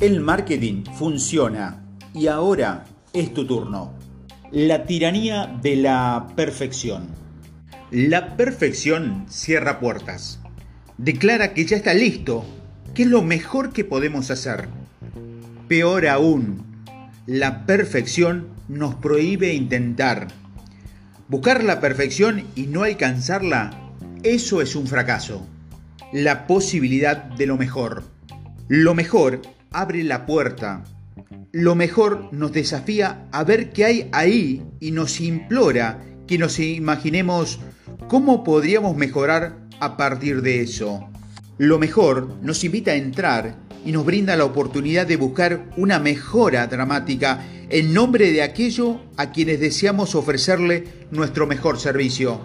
El marketing funciona y ahora es tu turno. La tiranía de la perfección. La perfección cierra puertas. Declara que ya está listo, que es lo mejor que podemos hacer. Peor aún, la perfección nos prohíbe intentar. Buscar la perfección y no alcanzarla, eso es un fracaso. La posibilidad de lo mejor. Lo mejor abre la puerta. Lo mejor nos desafía a ver qué hay ahí y nos implora que nos imaginemos cómo podríamos mejorar a partir de eso. Lo mejor nos invita a entrar y nos brinda la oportunidad de buscar una mejora dramática en nombre de aquello a quienes deseamos ofrecerle nuestro mejor servicio.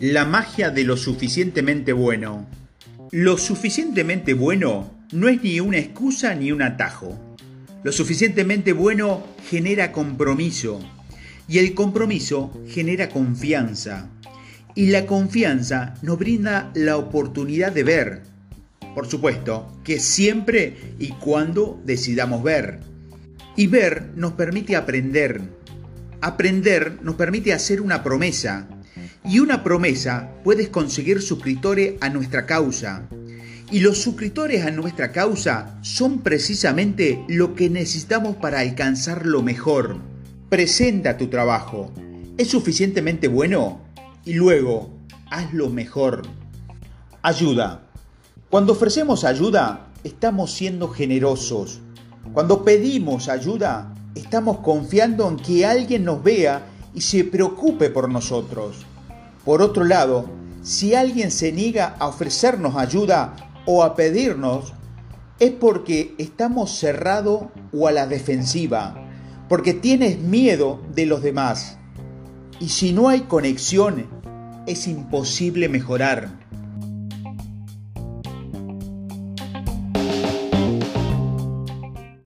La magia de lo suficientemente bueno. Lo suficientemente bueno no es ni una excusa ni un atajo. Lo suficientemente bueno genera compromiso y el compromiso genera confianza. Y la confianza nos brinda la oportunidad de ver. Por supuesto, que siempre y cuando decidamos ver. Y ver nos permite aprender. Aprender nos permite hacer una promesa. Y una promesa puedes conseguir suscriptores a nuestra causa. Y los suscriptores a nuestra causa son precisamente lo que necesitamos para alcanzar lo mejor. Presenta tu trabajo. ¿Es suficientemente bueno? Y luego, hazlo mejor. Ayuda. Cuando ofrecemos ayuda, estamos siendo generosos. Cuando pedimos ayuda, estamos confiando en que alguien nos vea y se preocupe por nosotros. Por otro lado, si alguien se niega a ofrecernos ayuda, o a pedirnos es porque estamos cerrados o a la defensiva, porque tienes miedo de los demás. Y si no hay conexión, es imposible mejorar.